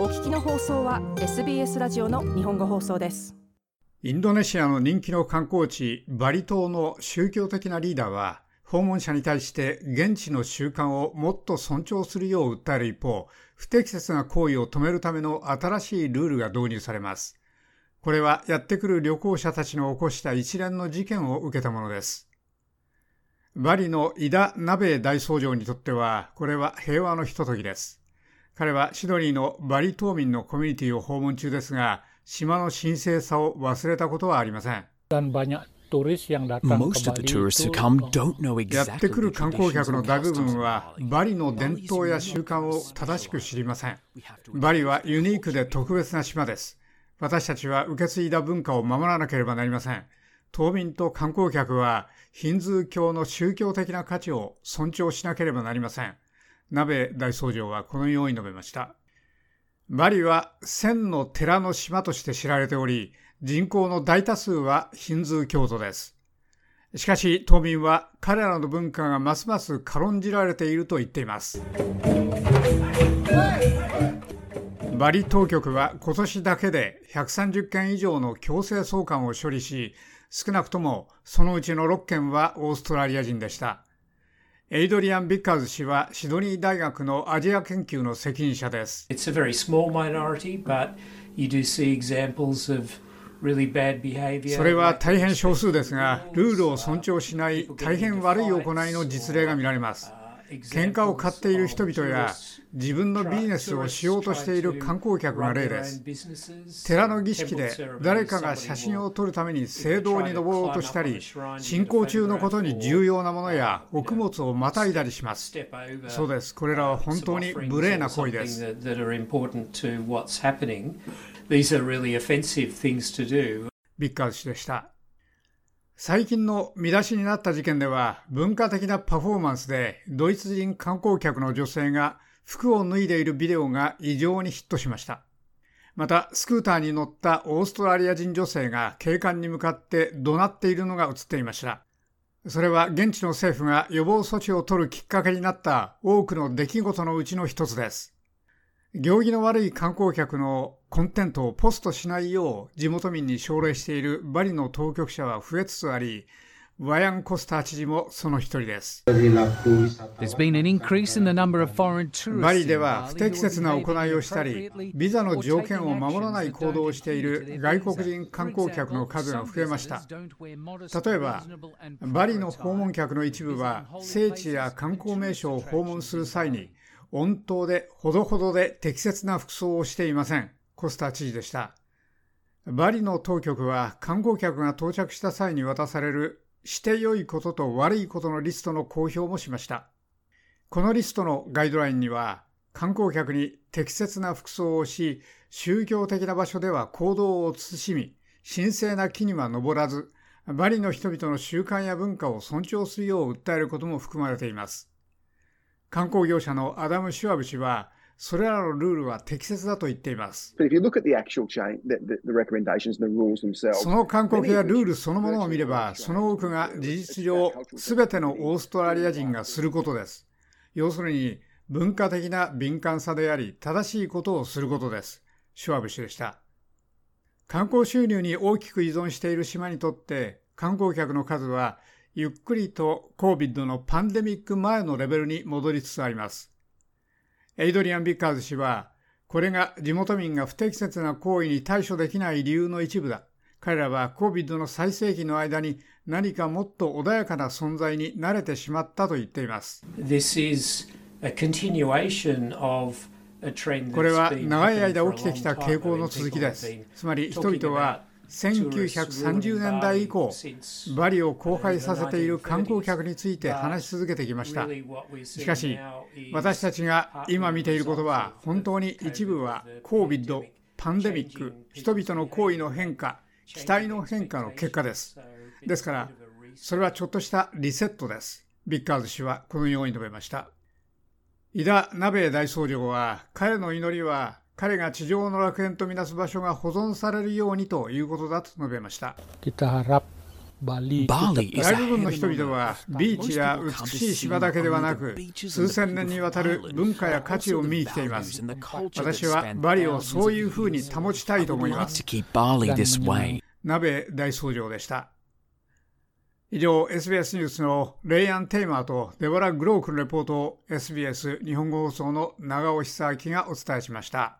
お聞きの放送は SBS ラジオの日本語放送です。インドネシアの人気の観光地バリ島の宗教的なリーダーは訪問者に対して現地の習慣をもっと尊重するよう訴える一方不適切な行為を止めるための新しいルールが導入されます。これはやってくる旅行者たちの起こした一連の事件を受けたものです。バリのイダ・ナベ大総長にとってはこれは平和のひとときです。彼はシドニーのバリ島民のコミュニティを訪問中ですが、島の神聖さを忘れたことはありません。やってくる観光客の大部分はバリの伝統や習慣を正しく知りません。バリはユニークで特別な島です。私たちは受け継いだ文化を守らなければなりません。島民と観光客はヒンズー教の宗教的な価値を尊重しなければなりません。鍋大総長はこのように述べました。バリは千の寺の島として知られており、人口の大多数はヒンズー教徒です。しかし、島民は彼らの文化がますます軽んじられていると言っています。バリ当局は今年だけで130件以上の強制送還を処理し、少なくともそのうちの6件はオーストラリア人でした。エイドリアン・ビッカーズ氏はシドニー大学のアジア研究の責任者です。それは大変少数ですが、ルールを尊重しない大変悪い行いの実例が見られます。喧嘩を買っている人々や自分のビジネスをしようとしている観光客が例です。寺の儀式で誰かが写真を撮るために聖堂に登ろうとしたり、進行中のことに重要なものや穀物をまたいだりします。そうです。これらは本当に無礼な行為です。ビッカーズ氏でした。最近の見出しになった事件では文化的なパフォーマンスでドイツ人観光客の女性が服を脱いでいるビデオが異常にヒットしました。また、スクーターに乗ったオーストラリア人女性が警官に向かって怒鳴っているのが映っていました。それは現地の政府が予防措置を取るきっかけになった多くの出来事のうちの一つです。行儀の悪い観光客のコンテンツをポストしないよう地元民に奨励しているバリの当局者は増えつつあり、ワヤン・コスター知事もその一人です。バリでは不適切な行いをしたり、ビザの条件を守らない行動をしている外国人観光客の数が増えました。例えば、バリの訪問客の一部は聖地や観光名所を訪問する際に、温当でほどほどで適切な服装をしていません。コスタ知事でした。バリの当局は観光客が到着した際に渡されるして良いことと悪いことのリストの公表もしました。このリストのガイドラインには観光客に適切な服装をし、宗教的な場所では行動を慎み、神聖な木には登らず、バリの人々の習慣や文化を尊重するよう訴えることも含まれています。観光業者のアダム・シュワブ氏は、それらのルールは適切だと言っています。その勧告やルールそのものを見れば、その多くが事実上、すべてのオーストラリア人がすることです。要するに、文化的な敏感さであり、正しいことをすることです。シュワブ氏でした。観光収入に大きく依存している島にとって、観光客の数はゆっくりと COVID のパンデミック前のレベルに戻りつつあります。エイドリアン・ビッカーズ氏は、これが地元民が不適切な行為に対処できない理由の一部だ。彼らは COVID の最盛期の間に何かもっと穏やかな存在に慣れてしまったと言っています。これは長い間起きてきた傾向の続きです。つまり人々は1930年代以降、バリを荒廃させている観光客について話し続けてきました。しかし、私たちが今見ていることは、本当に一部は COVID、パンデミック、人々の行為の変化、期待の変化の結果です。ですから、それはちょっとしたリセットです。ビッカーズ氏はこのように述べました。イダ・ナベ大総領は、彼の祈りは彼が地上の楽園とみなす場所が保存されるようにということだと述べました。大部分の人々はビーチや美しい島だけではなく数千年にわたる文化や価値を見に来ています。私はバリをそういうふうに保ちたいと思います。鍋大総長でした以上 SBS ニュースのレイアン・テイマーとデボラ・グロークのレポートを SBS 日本語放送の長尾久明がお伝えしました